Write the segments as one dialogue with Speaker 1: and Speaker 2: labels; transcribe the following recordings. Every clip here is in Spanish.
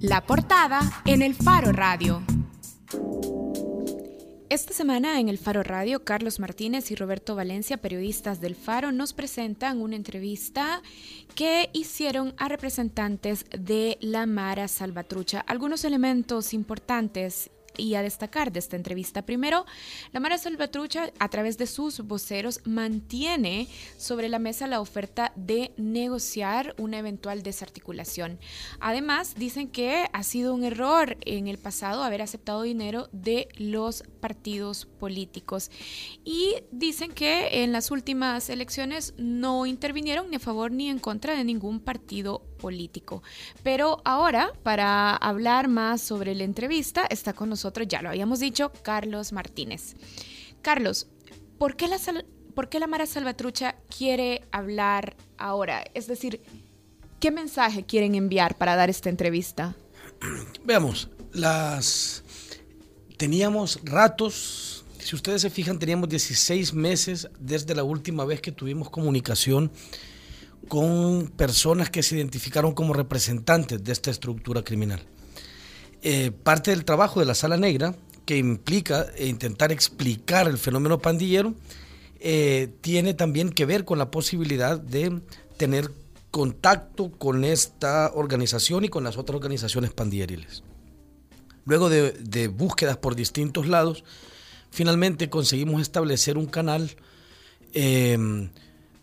Speaker 1: La portada en el Faro Radio. Esta semana en el Faro Radio, Carlos Martínez y Roberto Valencia, periodistas del Faro, nos presentan una entrevista que hicieron a representantes de la Mara Salvatrucha. Algunos elementos importantes y a destacar de esta entrevista. Primero, la Mara Salvatrucha, a través de sus voceros, mantiene sobre la mesa la oferta de negociar una eventual desarticulación. Además, dicen que ha sido un error en el pasado haber aceptado dinero de los partidos políticos y dicen que en las últimas elecciones no intervinieron ni a favor ni en contra de ningún partido político. Pero ahora, para hablar más sobre la entrevista, está con nosotros, ya lo habíamos dicho, Carlos Martínez. Carlos, ¿por qué la, por qué la Mara Salvatrucha quiere hablar ahora? Es decir, ¿qué mensaje quieren enviar para dar esta entrevista?
Speaker 2: Veamos, las teníamos ratos, si ustedes se fijan, teníamos 16 meses desde la última vez que tuvimos comunicación con personas que se identificaron como representantes de esta estructura criminal. Eh, parte del trabajo de la Sala Negra, que implica intentar explicar el fenómeno pandillero, eh, tiene también que ver con la posibilidad de tener contacto con esta organización y con las otras organizaciones pandilleriles. Luego de búsquedas por distintos lados, finalmente conseguimos establecer un canal eh,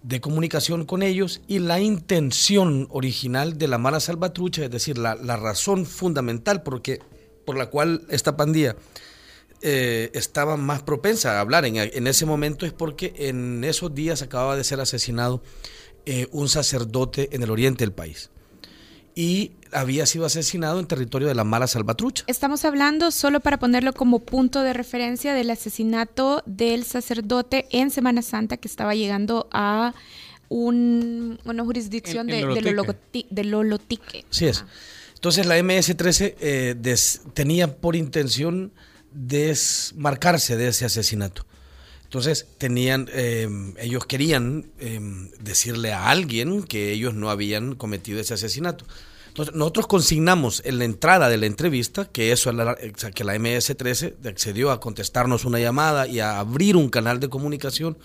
Speaker 2: de comunicación con ellos y la intención original de la Mara Salvatrucha, es decir, la, razón fundamental porque, por la cual esta pandilla eh, estaba más propensa a hablar en, en, ese momento es porque en esos días acababa de ser asesinado eh, un sacerdote en el oriente del país y había sido asesinado en territorio de la Mala Salvatrucha.
Speaker 1: Estamos hablando, solo para ponerlo como punto de referencia, del asesinato del sacerdote en Semana Santa que estaba llegando a una jurisdicción de, de, Lolotique.
Speaker 2: Sí es. Entonces la MS-13 eh, tenía por intención desmarcarse de ese asesinato. Entonces tenían, eh, ellos querían eh, decirle a alguien que ellos no habían cometido ese asesinato. Entonces, nosotros consignamos en la entrada de la entrevista que eso que la MS-13 accedió a contestarnos una llamada y a abrir un canal de comunicación,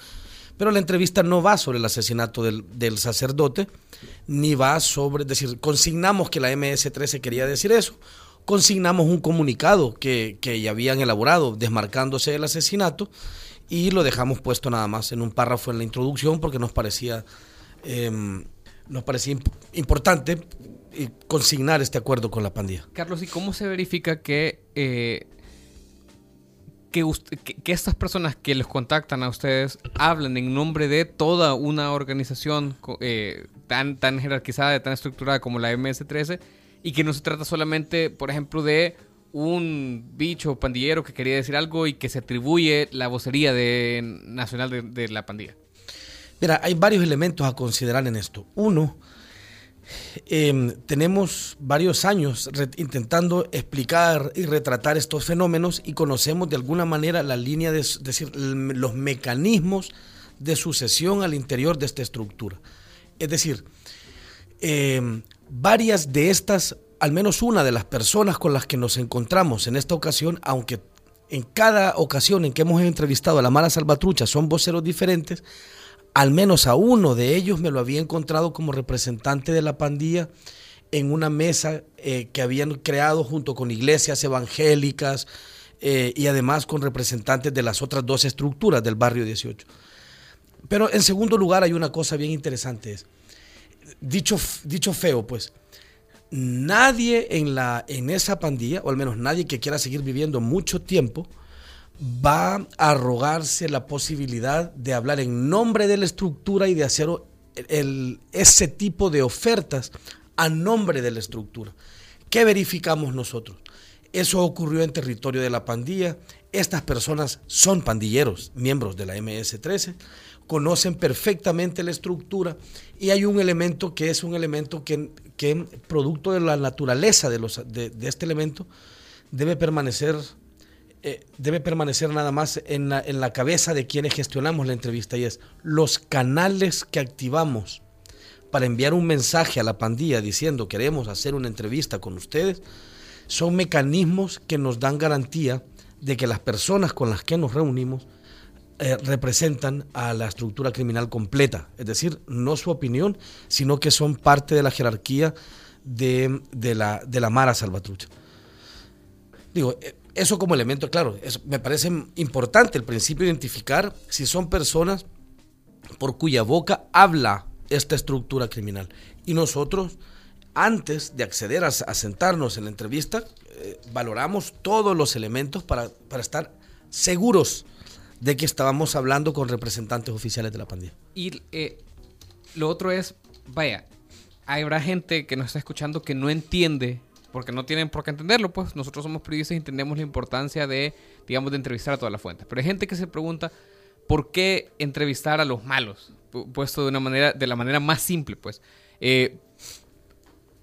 Speaker 2: pero la entrevista no va sobre el asesinato del, del sacerdote, ni va sobre, es decir, consignamos que la MS-13 quería decir eso, consignamos un comunicado que, que ya habían elaborado desmarcándose del asesinato y lo dejamos puesto nada más en un párrafo en la introducción porque nos parecía, em, nos parecía importante eh, consignar este acuerdo con la pandilla.
Speaker 3: Carlos, ¿y cómo se verifica que, eh, que, estas personas que les contactan a ustedes hablan en nombre de toda una organización eh, tan, tan jerarquizada, tan estructurada como la MS-13 y que no se trata solamente, por ejemplo, de un bicho pandillero que quería decir algo y que se atribuye la vocería de, nacional de, la pandilla?
Speaker 2: Mira, hay varios elementos a considerar en esto. Uno, em, tenemos varios años intentando explicar y retratar estos fenómenos y conocemos de alguna manera la línea de, decir, los mecanismos de sucesión al interior de esta estructura. Es decir, em, varias de estas al menos una de las personas con las que nos encontramos en esta ocasión, aunque en cada ocasión en que hemos entrevistado a la mala salvatrucha son voceros diferentes, al menos a uno de ellos me lo había encontrado como representante de la pandilla en una mesa eh, que habían creado junto con iglesias evangélicas eh, y además con representantes de las otras dos estructuras del barrio 18. Pero en segundo lugar hay una cosa bien interesante, es, dicho, dicho feo, pues, nadie en, la, en esa pandilla, o al menos nadie que quiera seguir viviendo mucho tiempo, va a arrogarse la posibilidad de hablar en nombre de la estructura y de hacer el, ese tipo de ofertas a nombre de la estructura. ¿Qué verificamos nosotros? Eso ocurrió en territorio de la pandilla. Estas personas son pandilleros, miembros de la MS-13 conocen perfectamente la estructura y hay un elemento que es un elemento que, que producto de la naturaleza de, los, de, este elemento, debe permanecer, eh, debe permanecer nada más en la, en la cabeza de quienes gestionamos la entrevista y es los canales que activamos para enviar un mensaje a la pandilla diciendo queremos hacer una entrevista con ustedes, son mecanismos que nos dan garantía de que las personas con las que nos reunimos eh, representan a la estructura criminal completa, es decir, no su opinión, sino que son parte de la jerarquía de, la, de la Mara Salvatrucha. Digo, eh, eso como elemento, claro, me parece importante el principio de identificar si son personas por cuya boca habla esta estructura criminal. Y nosotros, antes de acceder a, sentarnos en la entrevista, eh, valoramos todos los elementos para, para estar seguros de que estábamos hablando con representantes oficiales de la pandilla.
Speaker 3: Y eh, lo otro es, vaya, habrá gente que nos está escuchando que no entiende, porque no tienen por qué entenderlo, pues nosotros somos periodistas y entendemos la importancia de, digamos, de entrevistar a todas las fuentes. Pero hay gente que se pregunta, ¿por qué entrevistar a los malos? Puesto de una manera, de la manera más simple, pues. Eh,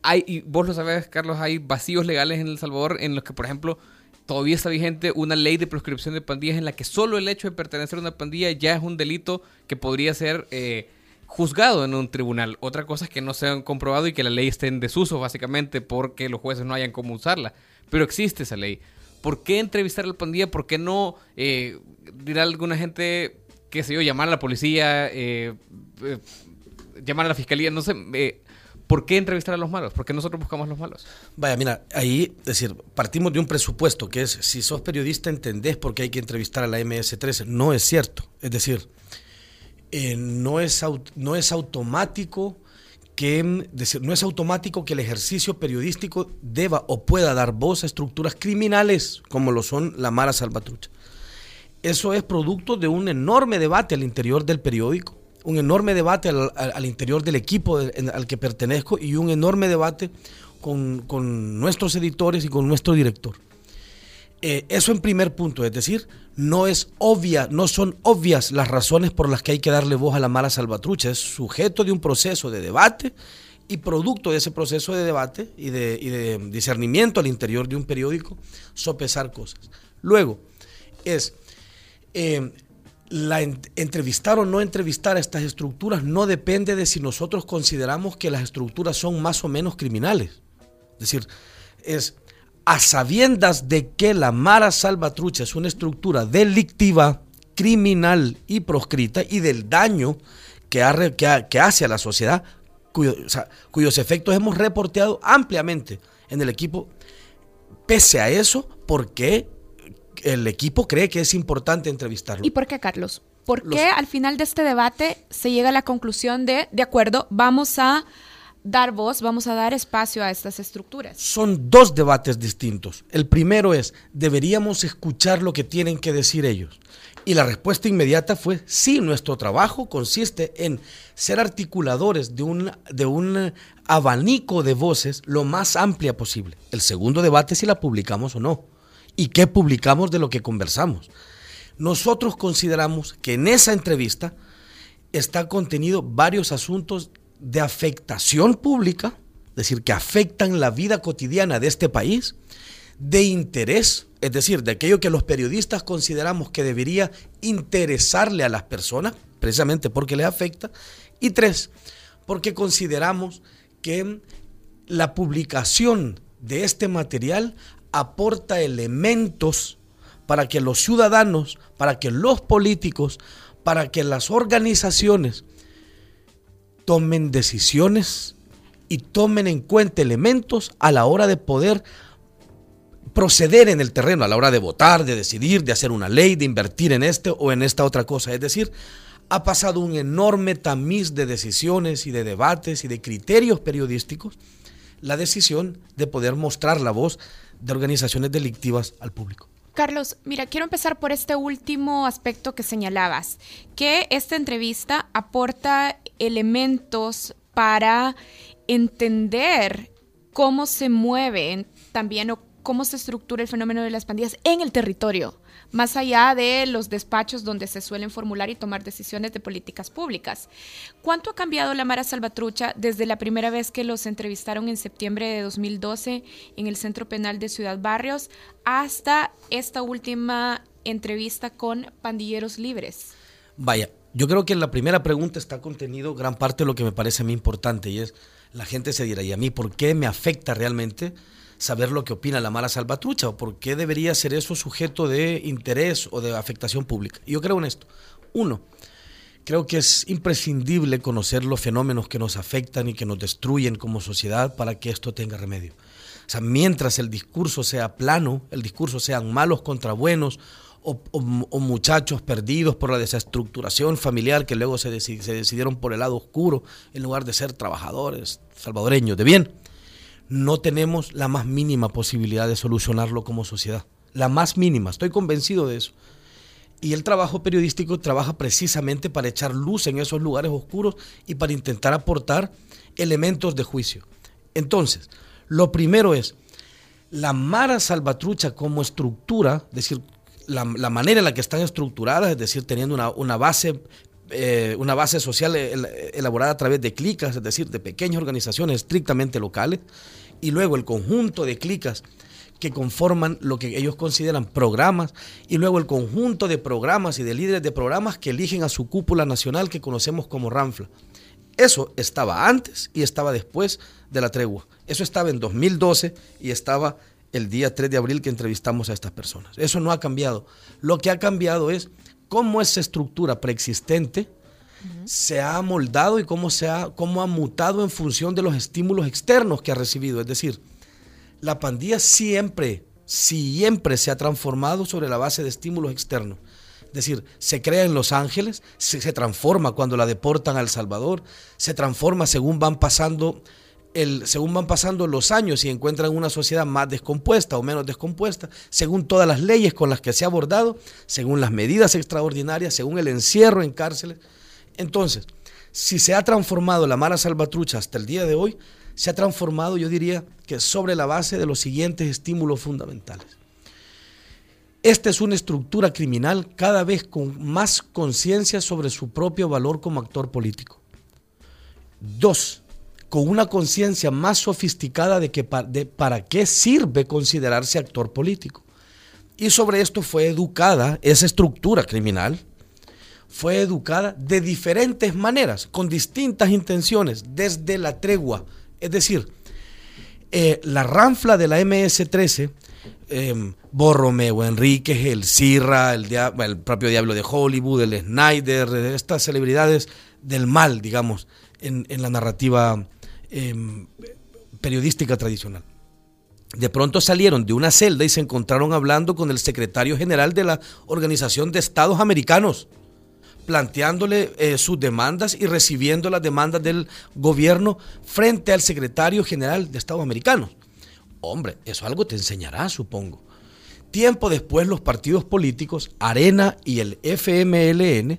Speaker 3: hay, y vos lo sabes, Carlos, hay vacíos legales en El Salvador en los que, por ejemplo, todavía está vigente una ley de proscripción de pandillas en la que solo el hecho de pertenecer a una pandilla ya es un delito que podría ser eh, juzgado en un tribunal. Otra cosa es que no se han comprobado y que la ley esté en desuso, básicamente, porque los jueces no hayan cómo usarla. Pero existe esa ley. ¿Por qué entrevistar a la pandilla? ¿Por qué no, eh, dirá alguna gente, qué sé yo, llamar a la policía, eh, llamar a la fiscalía? No sé, ¿Por qué entrevistar a los malos? ¿Por qué nosotros buscamos a los malos?
Speaker 2: Vaya, mira, ahí, es decir, partimos de un presupuesto que es, si sos periodista entendés por qué hay que entrevistar a la MS-13. No es cierto. Es decir, eh, no, es, no es automático que, decir, no es automático que el ejercicio periodístico deba o pueda dar voz a estructuras criminales como lo son la Mara Salvatrucha. Eso es producto de un enorme debate al interior del periódico un enorme debate al, interior del equipo al que pertenezco y un enorme debate con, nuestros editores y con nuestro director. Eh, eso en primer punto, es decir, no es obvia, no son obvias las razones por las que hay que darle voz a la mala salvatrucha, es sujeto de un proceso de debate y producto de ese proceso de debate y de, discernimiento al interior de un periódico, sopesar cosas. Luego, es eh, la entrevistar o no entrevistar a estas estructuras no depende de si nosotros consideramos que las estructuras son más o menos criminales. Es decir, es a sabiendas de que la Mara Salvatrucha es una estructura delictiva, criminal y proscrita y del daño que, hace a la sociedad, cuyos efectos hemos reporteado ampliamente en el equipo. Pese a eso, ¿por qué el equipo cree que es importante entrevistarlo.
Speaker 1: ¿Y por qué, Carlos? ¿Por qué al final de este debate se llega a la conclusión de, de acuerdo, vamos a dar voz, vamos a dar espacio a estas estructuras?
Speaker 2: Son dos debates distintos. El primero es, deberíamos escuchar lo que tienen que decir ellos. Y la respuesta inmediata fue, sí, nuestro trabajo consiste en ser articuladores de un, de un abanico de voces lo más amplia posible. El segundo debate es si la publicamos o no y qué publicamos de lo que conversamos. Nosotros consideramos que en esa entrevista está contenido varios asuntos de afectación pública, es decir, que afectan la vida cotidiana de este país, de interés, es decir, de aquello que los periodistas consideramos que debería interesarle a las personas, precisamente porque les afecta, y tres, porque consideramos que la publicación de este material aporta elementos para que los ciudadanos, para que los políticos, para que las organizaciones tomen decisiones y tomen en cuenta elementos a la hora de poder proceder en el terreno, a la hora de votar, de decidir, de hacer una ley, de invertir en este o en esta otra cosa. Es decir, ha pasado un enorme tamiz de decisiones y de debates y de criterios periodísticos la decisión de poder mostrar la voz de organizaciones delictivas al público.
Speaker 1: Carlos, mira, quiero empezar por este último aspecto que señalabas, que esta entrevista aporta elementos para entender cómo se mueve también o cómo se estructura el fenómeno de las pandillas en el territorio más allá de los despachos donde se suelen formular y tomar decisiones de políticas públicas. ¿Cuánto ha cambiado la Mara Salvatrucha desde la primera vez que los entrevistaron en septiembre de 2012 en el Centro Penal de Ciudad Barrios hasta esta última entrevista con pandilleros libres?
Speaker 2: Vaya, Yo creo que en la primera pregunta está contenido gran parte de lo que me parece a mí importante y es, la gente se dirá, ¿y a mí por qué me afecta realmente saber lo que opina la mala salvatrucha o por qué debería ser eso sujeto de interés o de afectación pública? Yo creo en esto. Uno, creo que es imprescindible conocer los fenómenos que nos afectan y que nos destruyen como sociedad para que esto tenga remedio. O sea, mientras el discurso sea plano, el discurso sean malos contra buenos o, muchachos perdidos por la desestructuración familiar que luego se, se decidieron por el lado oscuro en lugar de ser trabajadores salvadoreños de bien, no tenemos la más mínima posibilidad de solucionarlo como sociedad. La más mínima, estoy convencido de eso. Y el trabajo periodístico trabaja precisamente para echar luz en esos lugares oscuros y para intentar aportar elementos de juicio. Entonces, lo primero es, la Mara Salvatrucha como estructura, es decir, la, manera en la que están estructuradas, es decir, teniendo una, base eh, una base social elaborada a través de clicas, es decir, de pequeñas organizaciones estrictamente locales, y luego el conjunto de clicas que conforman lo que ellos consideran programas, y luego el conjunto de programas y de líderes de programas que eligen a su cúpula nacional que conocemos como RANFLA. Eso estaba antes y estaba después de la tregua. Eso estaba en 2012 y estaba el día 3 de abril que entrevistamos a estas personas. Eso no ha cambiado. Lo que ha cambiado es cómo esa estructura preexistente se ha moldado y cómo, se ha, cómo ha mutado en función de los estímulos externos que ha recibido. Es decir, la pandilla siempre, siempre se ha transformado sobre la base de estímulos externos. Es decir, se crea en Los Ángeles, se, transforma cuando la deportan a El Salvador, se transforma según van pasando según van pasando los años y encuentran una sociedad más descompuesta o menos descompuesta, según todas las leyes con las que se ha abordado, según las medidas extraordinarias, según el encierro en cárceles. Entonces, si se ha transformado la Mara Salvatrucha hasta el día de hoy, se ha transformado, yo diría, que sobre la base de los siguientes estímulos fundamentales. Esta es una estructura criminal cada vez con más conciencia sobre su propio valor como actor político. Dos, con una conciencia más sofisticada de, que para qué sirve considerarse actor político. Y sobre esto fue educada esa estructura criminal, fue educada de diferentes maneras, con distintas intenciones, desde la tregua. Es decir, eh, la ranfla de la MS-13, eh, Borromeo, Enríquez, el Cirra, el, el, propio Diablo de Hollywood, el Snyder, estas celebridades del mal, digamos, en, en la narrativa Em, periodística tradicional. De pronto salieron de una celda y se encontraron hablando con el secretario general de la Organización de Estados Americanos, planteándole eh, sus demandas y recibiendo las demandas del gobierno frente al secretario general de Estados Americanos. Hombre, eso algo te enseñará, supongo. Tiempo después los partidos políticos, Arena y el FMLN,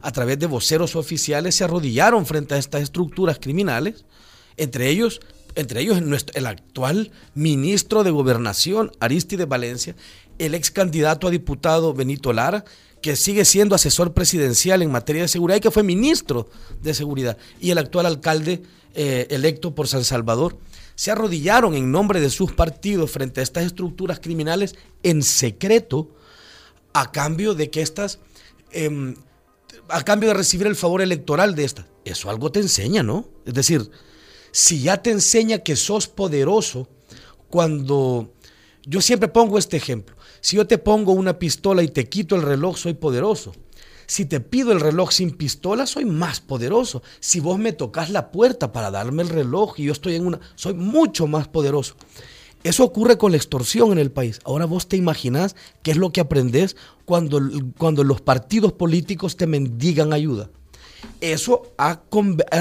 Speaker 2: a través de voceros oficiales, se arrodillaron frente a estas estructuras criminales entre ellos, entre ellos el actual ministro de Gobernación, Aristide Valencia, el ex candidato a diputado Benito Lara, que sigue siendo asesor presidencial en materia de seguridad y que fue ministro de seguridad, y el actual alcalde eh, electo por San Salvador, se arrodillaron en nombre de sus partidos frente a estas estructuras criminales en secreto a cambio de que estas, em, a cambio de recibir el favor electoral de estas. Eso algo te enseña, ¿no? Es decir, si ya te enseña que sos poderoso, cuando yo siempre pongo este ejemplo, si yo te pongo una pistola y te quito el reloj, soy poderoso. Si te pido el reloj sin pistola, soy más poderoso. Si vos me tocas la puerta para darme el reloj y yo estoy en una, soy mucho más poderoso. Eso ocurre con la extorsión en el país. Ahora vos te imaginás qué es lo que aprendes cuando, cuando los partidos políticos te mendigan ayuda. Eso ha,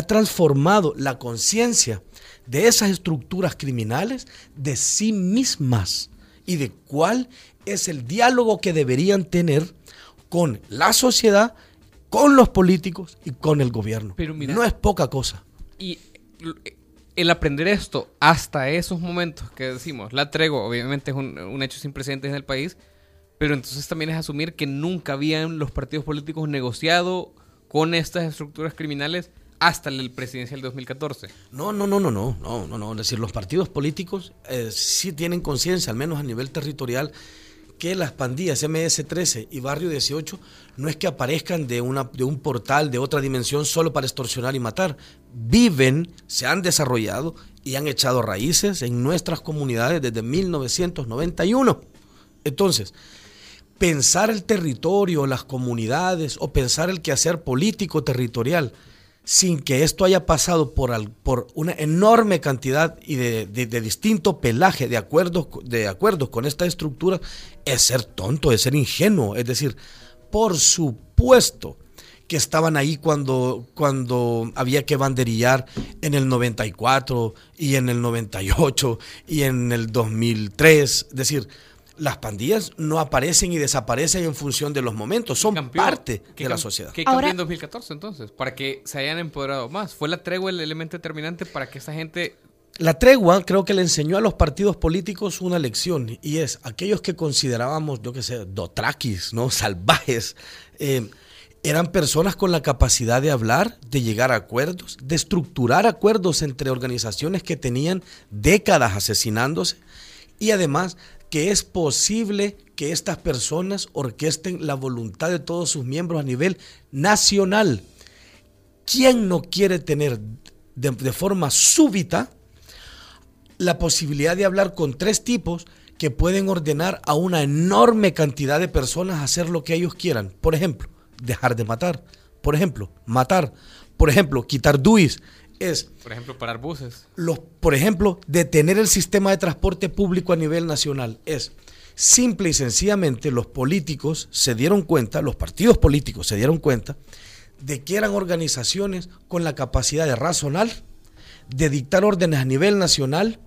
Speaker 2: transformado la conciencia de esas estructuras criminales de sí mismas y de cuál es el diálogo que deberían tener con la sociedad, con los políticos y con el gobierno. Pero no es poca cosa.
Speaker 3: Y el aprender esto hasta esos momentos que decimos, la tregua obviamente es un, un hecho sin precedentes en el país, pero entonces también es asumir que nunca habían los partidos políticos negociado con estas estructuras criminales hasta el presidencial de 2014.
Speaker 2: No, no, no, no, no, no, no, Es decir, los partidos políticos eh, sí tienen conciencia, al menos a nivel territorial, que las pandillas MS-13 y Barrio 18 no es que aparezcan de, una, de un portal de otra dimensión solo para extorsionar y matar. Viven, se han desarrollado y han echado raíces en nuestras comunidades desde 1991. Entonces, pensar el territorio, las comunidades o pensar el quehacer político territorial sin que esto haya pasado por, por una enorme cantidad y de, distinto pelaje de acuerdos, de acuerdos con esta estructura, es ser tonto, es ser ingenuo. Es decir, por supuesto que estaban ahí cuando, cuando había que banderillar en el 94 y en el 98 y en el 2003. Es decir, las pandillas no aparecen y desaparecen en función de los momentos, son parte de la sociedad.
Speaker 3: ¿Qué cambió en 2014 entonces? Para que se hayan empoderado más. ¿Fue la tregua el elemento determinante para que esa gente...
Speaker 2: La tregua creo que le enseñó a los partidos políticos una lección y es aquellos que considerábamos, yo qué sé, dotraquis, ¿no? salvajes, eh, eran personas con la capacidad de hablar, de llegar a acuerdos, de estructurar acuerdos entre organizaciones que tenían décadas asesinándose y además que es posible que estas personas orquesten la voluntad de todos sus miembros a nivel nacional. ¿Quién no quiere tener de, forma súbita la posibilidad de hablar con tres tipos que pueden ordenar a una enorme cantidad de personas hacer lo que ellos quieran? Por ejemplo, dejar de matar. Por ejemplo, matar. Por ejemplo, quitar DUIs es...
Speaker 3: Por ejemplo, parar buses.
Speaker 2: Los, por ejemplo, detener el sistema de transporte público a nivel nacional. Es simple y sencillamente los políticos se dieron cuenta, los partidos políticos se dieron cuenta de que eran organizaciones con la capacidad de razonar, de dictar órdenes a nivel nacional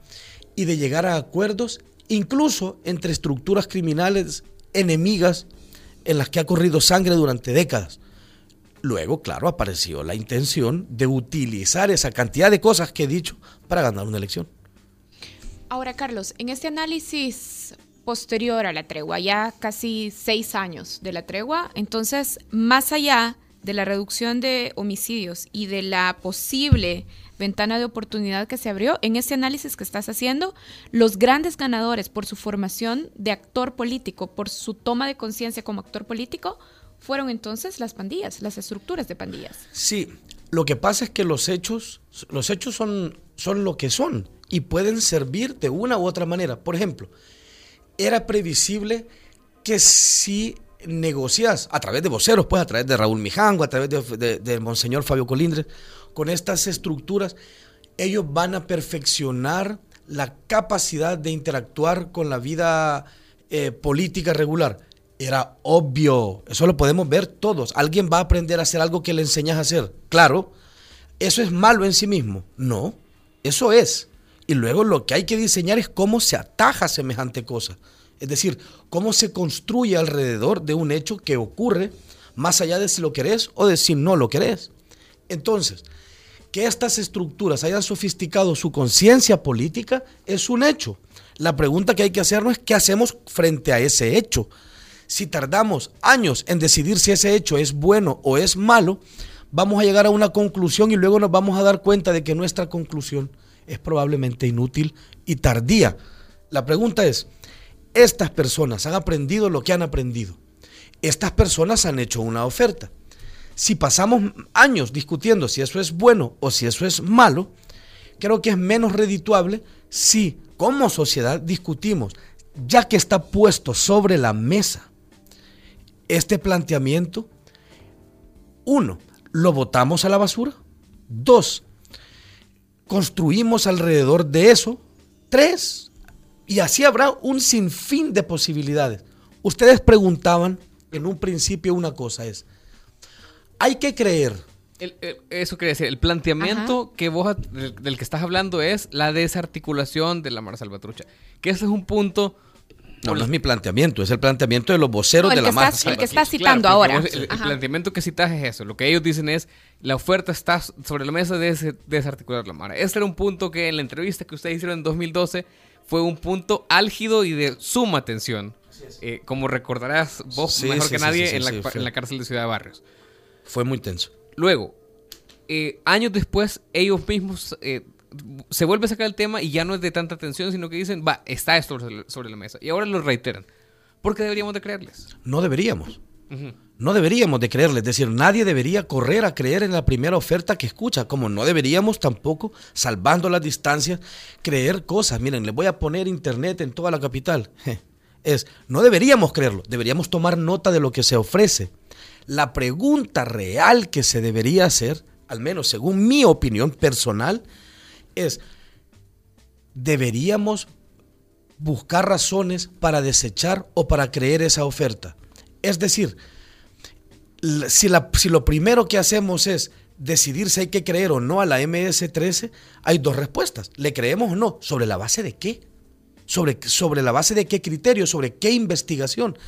Speaker 2: y de llegar a acuerdos, incluso entre estructuras criminales enemigas en las que ha corrido sangre durante décadas. Luego, claro, apareció la intención de utilizar esa cantidad de cosas que he dicho para ganar una elección.
Speaker 1: Ahora, Carlos, en este análisis posterior a la tregua, ya casi seis años de la tregua, entonces, más allá de la reducción de homicidios y de la posible ventana de oportunidad que se abrió, en este análisis que estás haciendo, los grandes ganadores por su formación de actor político, por su toma de conciencia como actor político, fueron entonces las pandillas, las estructuras de pandillas.
Speaker 2: Sí, lo que pasa es que los hechos, los hechos son, son lo que son y pueden servir de una u otra manera. Por ejemplo, era previsible que si negocias a través de voceros, pues a través de Raúl Mijango, a través de, Monseñor Fabio Colindres, con estas estructuras, ellos van a perfeccionar la capacidad de interactuar con la vida eh, política regular. Era obvio, eso lo podemos ver todos. Alguien va a aprender a hacer algo que le enseñas a hacer. Claro, eso es malo en sí mismo. No, eso es. Y luego lo que hay que diseñar es cómo se ataja semejante cosa. Es decir, cómo se construye alrededor de un hecho que ocurre más allá de si lo querés o de si no lo querés. Entonces, que estas estructuras hayan sofisticado su conciencia política es un hecho. La pregunta que hay que hacernos es qué hacemos frente a ese hecho si tardamos años en decidir si ese hecho es bueno o es malo, vamos a llegar a una conclusión y luego nos vamos a dar cuenta de que nuestra conclusión es probablemente inútil y tardía. La pregunta es, ¿estas personas han aprendido lo que han aprendido? Estas personas han hecho una oferta. Si pasamos años discutiendo si eso es bueno o si eso es malo, creo que es menos redituable si como sociedad discutimos, ya que está puesto sobre la mesa este planteamiento, uno, lo votamos a la basura. Dos, construimos alrededor de eso. Tres, y así habrá un sinfín de posibilidades. Ustedes preguntaban en un principio una cosa es, hay que creer.
Speaker 3: eso quiere decir, el planteamiento que vos, del, que estás hablando es la desarticulación de la Mara Salvatrucha. Que ese es un punto
Speaker 2: no, no es mi planteamiento, es el planteamiento de los voceros de la
Speaker 1: marcha. El que estás citando ahora.
Speaker 3: el, planteamiento que citas es eso. Lo que ellos dicen es, la oferta está sobre la mesa de desarticular la Mara. Ese era un punto que en la entrevista que ustedes hicieron en 2012 fue un punto álgido y de suma tensión. Eh, como recordarás vos mejor que nadie en, la, cárcel de Ciudad de Barrios.
Speaker 2: Fue muy tenso.
Speaker 3: Luego, eh, años después, ellos mismos eh, se vuelve a sacar el tema y ya no es de tanta atención, sino que dicen, va, está esto sobre la mesa. Y ahora lo reiteran. ¿Por qué deberíamos de creerles?
Speaker 2: No deberíamos. No deberíamos de creerles, es decir, nadie debería correr a creer en la primera oferta que escucha, como no deberíamos tampoco, salvando las distancias, creer cosas. Miren, les voy a poner internet en toda la capital. Es, no deberíamos creerlo, deberíamos tomar nota de lo que se ofrece. La pregunta real que se debería hacer, al menos según mi opinión personal, es, ¿deberíamos buscar razones para desechar o para creer esa oferta? Es decir, si, lo primero que hacemos es decidir si hay que creer o no a la MS-13, hay dos respuestas. ¿Le creemos o no? ¿Sobre la base de qué? ¿Sobre, sobre la base de qué criterio? ¿Sobre qué investigación?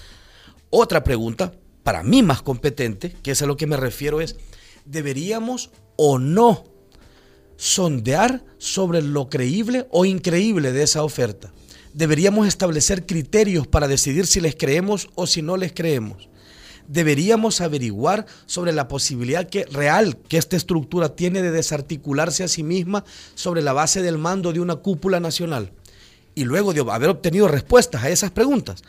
Speaker 2: Otra pregunta, para mí más competente, que es a lo que me refiero, es, ¿deberíamos o no sondear sobre lo creíble o increíble de esa oferta? ¿Deberíamos establecer criterios para decidir si les creemos o si no les creemos? deberíamos averiguar sobre la posibilidad que, real que esta estructura tiene de desarticularse a sí misma sobre la base del mando de una cúpula nacional. Y luego de haber obtenido respuestas a esas preguntas,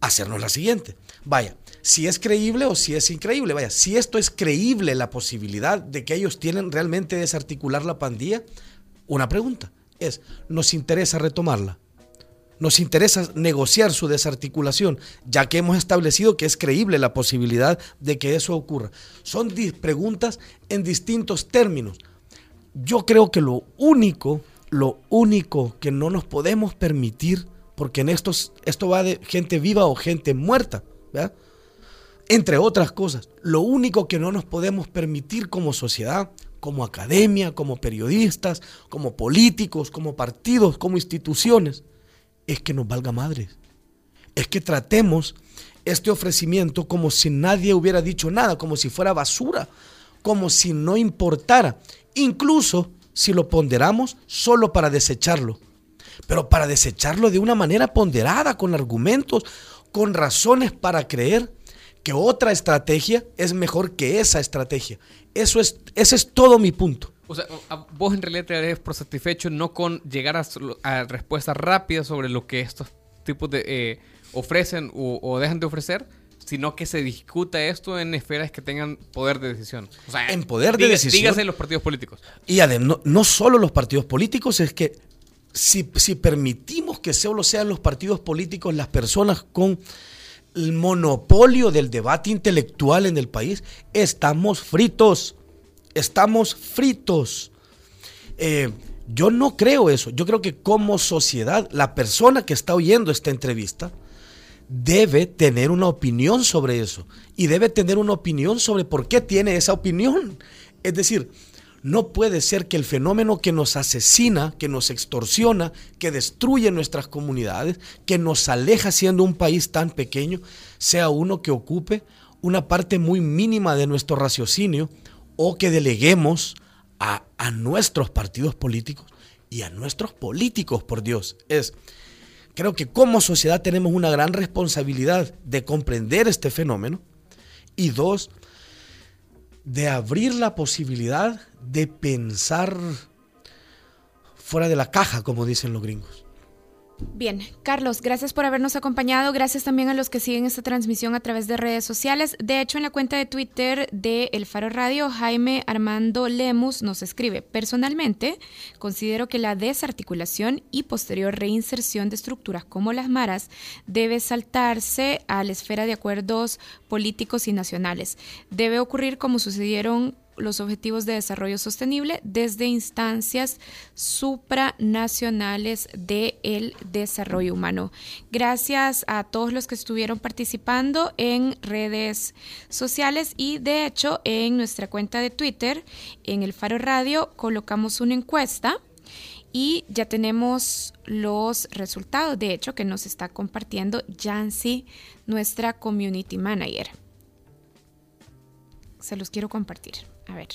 Speaker 2: hacernos la siguiente. Vaya, si es creíble o si es increíble. Vaya, si esto es creíble la posibilidad de que ellos tienen realmente desarticular la pandilla, una pregunta es, ¿nos interesa retomarla? Nos interesa negociar su desarticulación, ya que hemos establecido que es creíble la posibilidad de que eso ocurra. Son preguntas en distintos términos. Yo creo que lo único, lo único que no nos podemos permitir, porque en estos, esto va de gente viva o gente muerta, entre otras cosas, lo único que no nos podemos permitir como sociedad, como academia, como periodistas, como políticos, como partidos, como instituciones, es que nos valga madre. Es que tratemos este ofrecimiento como si nadie hubiera dicho nada, como si fuera basura, como si no importara, incluso si lo ponderamos solo para desecharlo, pero para desecharlo de una manera ponderada, con argumentos, con razones para creer que otra estrategia es mejor que esa estrategia. Eso es, ese es todo mi punto.
Speaker 3: O sea, vos en realidad te darías por satisfecho no con llegar a, respuestas rápidas sobre lo que estos tipos de eh, ofrecen o, dejan de ofrecer, sino que se discuta esto en esferas que tengan poder de decisión.
Speaker 2: O sea, en poder de decisión.
Speaker 3: Dígase los partidos políticos.
Speaker 2: Y además, no, solo los partidos políticos, es que si, si permitimos que solo sean los partidos políticos las personas con el monopolio del debate intelectual en el país, estamos fritos estamos fritos. Eh, yo no creo eso. Yo creo que como sociedad, la persona que está oyendo esta entrevista debe tener una opinión sobre eso. Y debe tener una opinión sobre por qué tiene esa opinión. Es decir, no puede ser que el fenómeno que nos asesina, que nos extorsiona, que destruye nuestras comunidades, que nos aleja siendo un país tan pequeño, sea uno que ocupe una parte muy mínima de nuestro raciocinio o que deleguemos a, nuestros partidos políticos y a nuestros políticos, por Dios. Es, creo que como sociedad tenemos una gran responsabilidad de comprender este fenómeno y dos, de abrir la posibilidad de pensar fuera de la caja, como dicen los gringos.
Speaker 1: Bien, Carlos, gracias por habernos acompañado. Gracias también a los que siguen esta transmisión a través de redes sociales. De hecho, en la cuenta de Twitter de El Faro Radio, Jaime Armando Lemus nos escribe, personalmente, considero que la desarticulación y posterior reinserción de estructuras como las maras debe saltarse a la esfera de acuerdos políticos y nacionales. Debe ocurrir como sucedieron los objetivos de desarrollo sostenible desde instancias supranacionales del desarrollo humano. Gracias a todos los que estuvieron participando en redes sociales y de hecho en nuestra cuenta de Twitter, en el Faro Radio, colocamos una encuesta y ya tenemos los resultados, de hecho, que nos está compartiendo Jancy, nuestra community manager. Se los quiero compartir. A ver,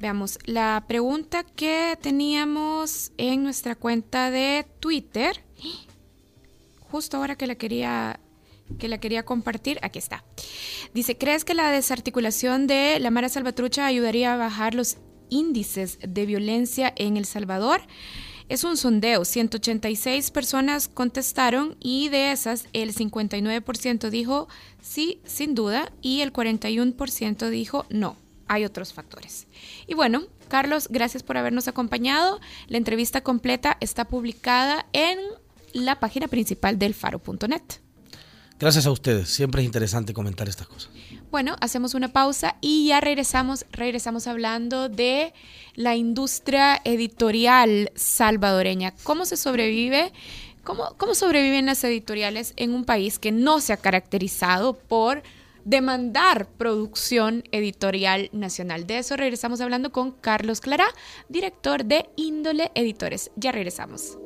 Speaker 1: veamos. La pregunta que teníamos en nuestra cuenta de Twitter, justo ahora que la quería que la quería compartir, aquí está. Dice, ¿crees que la desarticulación de la Mara Salvatrucha ayudaría a bajar los índices de violencia en El Salvador? Es un sondeo, 186 personas contestaron y de esas el 59% dijo sí, sin duda, y el 41% dijo no, hay otros factores. Y bueno, Carlos, gracias por habernos acompañado. La entrevista completa está publicada en la página principal del faro.net.
Speaker 2: Gracias a ustedes, siempre es interesante comentar estas cosas.
Speaker 1: Bueno, hacemos una pausa y ya regresamos, regresamos hablando de la industria editorial salvadoreña. ¿Cómo se sobrevive? ¿Cómo, cómo sobreviven las editoriales en un país que no se ha caracterizado por demandar producción editorial nacional? De eso regresamos hablando con Carlos Clara, director de Índole Editores. Ya regresamos.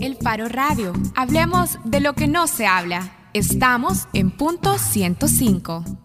Speaker 1: El Faro Radio. Hablemos de lo que no se habla. Estamos en punto 105.